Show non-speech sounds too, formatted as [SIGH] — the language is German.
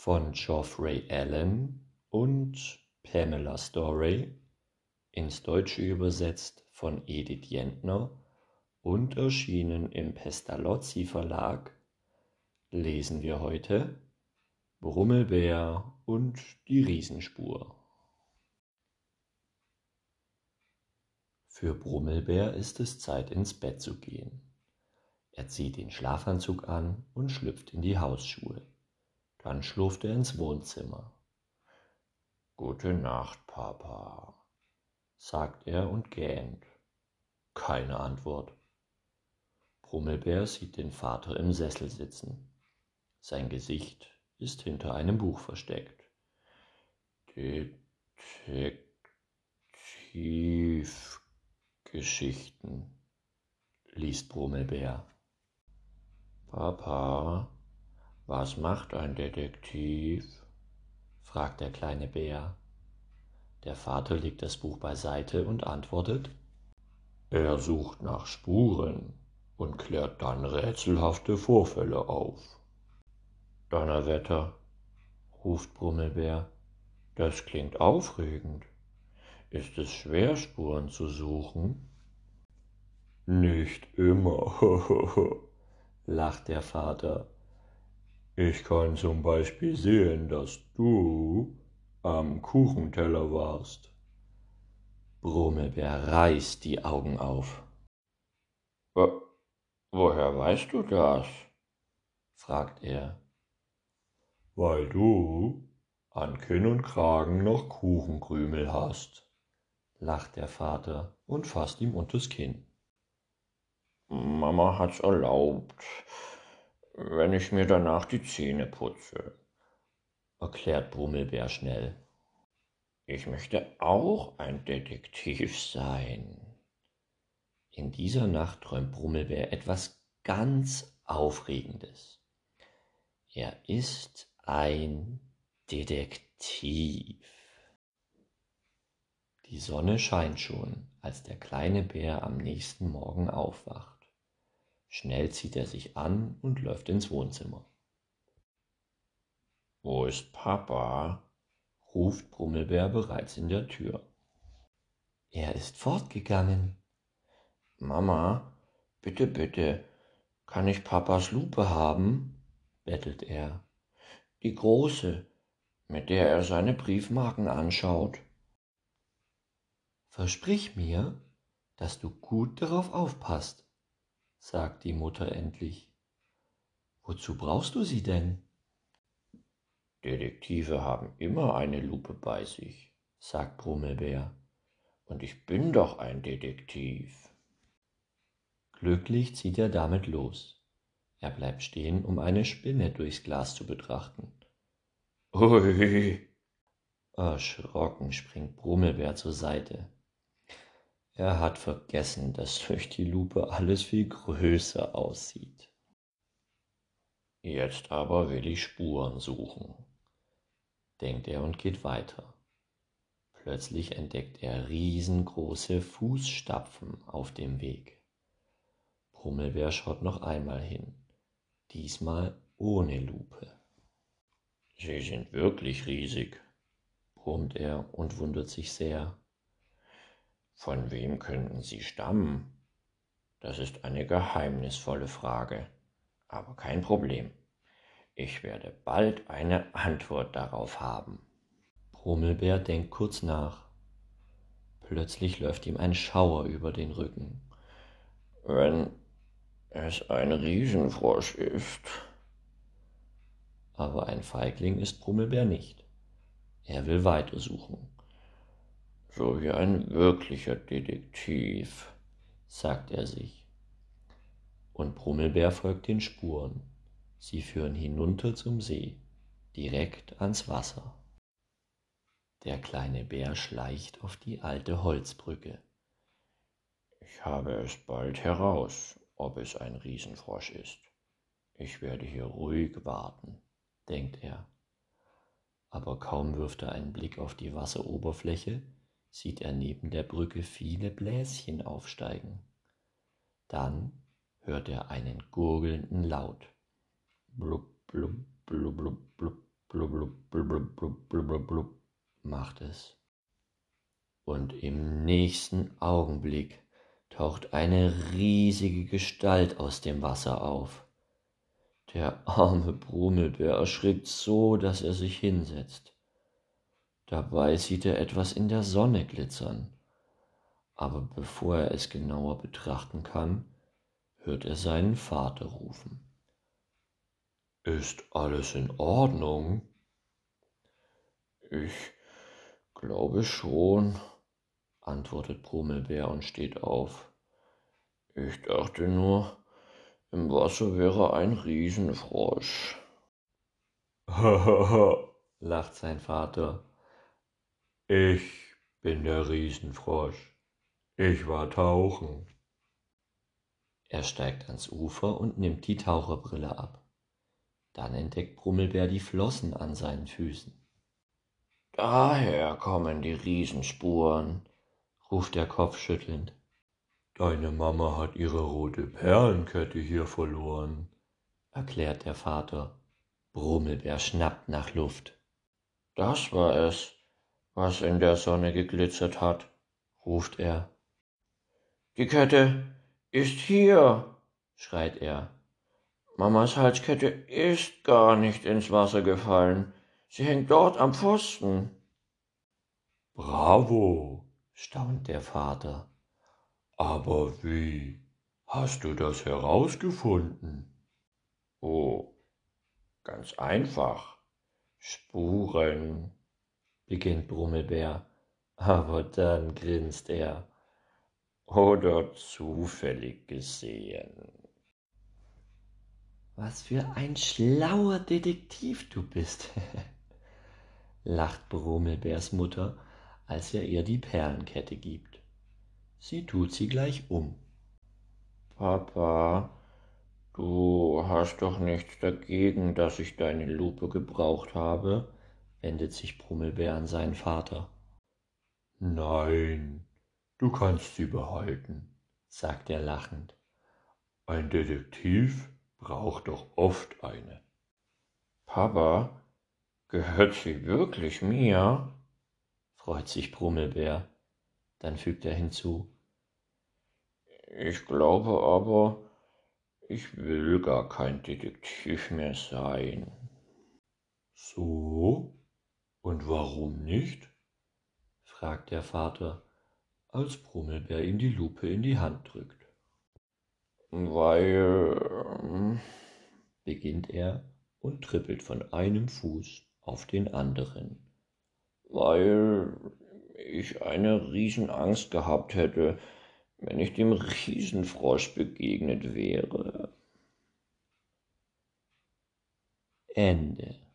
von Geoffrey Allen und Pamela Storey, ins Deutsche übersetzt von Edith Jentner und erschienen im Pestalozzi Verlag, lesen wir heute Brummelbär und die Riesenspur. Für Brummelbär ist es Zeit ins Bett zu gehen. Er zieht den Schlafanzug an und schlüpft in die Hausschuhe. Dann schlurft er ins Wohnzimmer. Gute Nacht, Papa, sagt er und gähnt. Keine Antwort. Brummelbär sieht den Vater im Sessel sitzen. Sein Gesicht ist hinter einem Buch versteckt. Detektivgeschichten, liest Brummelbär. Papa, was macht ein Detektiv? fragt der kleine Bär. Der Vater legt das Buch beiseite und antwortet, er sucht nach Spuren und klärt dann rätselhafte Vorfälle auf. Donnerwetter, ruft Brummelbär, das klingt aufregend. Ist es schwer, Spuren zu suchen? Nicht immer, [LAUGHS] lacht der Vater. Ich kann zum Beispiel sehen, dass du am Kuchenteller warst. Brummelbär reißt die Augen auf. Wo, woher weißt du das? fragt er. Weil du an Kinn und Kragen noch Kuchenkrümel hast, lacht der Vater und fasst ihm unters Kinn. Mama hat's erlaubt, wenn ich mir danach die Zähne putze, erklärt Brummelbär schnell. Ich möchte auch ein Detektiv sein. In dieser Nacht träumt Brummelbär etwas ganz Aufregendes. Er ist ein Detektiv. Die Sonne scheint schon, als der kleine Bär am nächsten Morgen aufwacht. Schnell zieht er sich an und läuft ins Wohnzimmer. Wo ist Papa? ruft Brummelbär bereits in der Tür. Er ist fortgegangen. Mama, bitte, bitte, kann ich Papas Lupe haben? bettelt er. Die große, mit der er seine Briefmarken anschaut. Versprich mir, dass du gut darauf aufpasst, sagt die Mutter endlich. Wozu brauchst du sie denn? Detektive haben immer eine Lupe bei sich, sagt Brummelbär. Und ich bin doch ein Detektiv. Glücklich zieht er damit los. Er bleibt stehen, um eine Spinne durchs Glas zu betrachten. Ui! Erschrocken springt Brummelbär zur Seite. Er hat vergessen, dass durch die Lupe alles viel größer aussieht. Jetzt aber will ich Spuren suchen, denkt er und geht weiter. Plötzlich entdeckt er riesengroße Fußstapfen auf dem Weg. Brummelbär schaut noch einmal hin, diesmal ohne Lupe. Sie sind wirklich riesig, brummt er und wundert sich sehr. Von wem könnten sie stammen? Das ist eine geheimnisvolle Frage, aber kein Problem. Ich werde bald eine Antwort darauf haben. Brummelbär denkt kurz nach. Plötzlich läuft ihm ein Schauer über den Rücken. Wenn es ein Riesenfrosch ist. Aber ein Feigling ist Brummelbär nicht. Er will weitersuchen so wie ein wirklicher Detektiv, sagt er sich. Und Brummelbär folgt den Spuren. Sie führen hinunter zum See, direkt ans Wasser. Der kleine Bär schleicht auf die alte Holzbrücke. Ich habe es bald heraus, ob es ein Riesenfrosch ist. Ich werde hier ruhig warten, denkt er. Aber kaum wirft er einen Blick auf die Wasseroberfläche, sieht er neben der Brücke viele Bläschen aufsteigen. Dann hört er einen gurgelnden Laut. Blub, blub, blub, blub, blub, Blub, blub, blub, blub, blub, blub, blub, macht es. Und im nächsten Augenblick taucht eine riesige Gestalt aus dem Wasser auf. Der arme Brummelbär erschrickt so, dass er sich hinsetzt. Dabei sieht er etwas in der Sonne glitzern. Aber bevor er es genauer betrachten kann, hört er seinen Vater rufen. Ist alles in Ordnung? Ich glaube schon, antwortet Brummelbär und steht auf. Ich dachte nur, im Wasser wäre ein Riesenfrosch. Hahaha, [LAUGHS] lacht sein Vater. Ich bin der Riesenfrosch. Ich war tauchen. Er steigt ans Ufer und nimmt die Taucherbrille ab. Dann entdeckt Brummelbär die Flossen an seinen Füßen. Daher kommen die Riesenspuren, ruft er kopfschüttelnd. Deine Mama hat ihre rote Perlenkette hier verloren, erklärt der Vater. Brummelbär schnappt nach Luft. Das war es, was in der Sonne geglitzert hat, ruft er. Die Kette ist hier, schreit er. Mamas Halskette ist gar nicht ins Wasser gefallen. Sie hängt dort am Pfosten. Bravo, staunt der Vater. Aber wie hast du das herausgefunden? Oh, ganz einfach. Spuren, beginnt Brummelbär, aber dann grinst er. Oder zufällig gesehen. Was für ein schlauer Detektiv du bist, [LAUGHS] lacht Brummelbärs Mutter, als er ihr die Perlenkette gibt. Sie tut sie gleich um. Papa, du hast doch nichts dagegen, dass ich deine Lupe gebraucht habe, wendet sich Brummelbär an seinen Vater. Nein, du kannst sie behalten, sagt er lachend. Ein Detektiv braucht doch oft eine. Papa, gehört sie wirklich mir? freut sich Brummelbär. Dann fügt er hinzu. Ich glaube aber, ich will gar kein Detektiv mehr sein. So? Und warum nicht? fragt der Vater, als Brummelbär ihm die Lupe in die Hand drückt. Weil, ähm, beginnt er und trippelt von einem Fuß auf den anderen. Weil ich eine Riesenangst gehabt hätte, wenn ich dem Riesenfrosch begegnet wäre. Ende.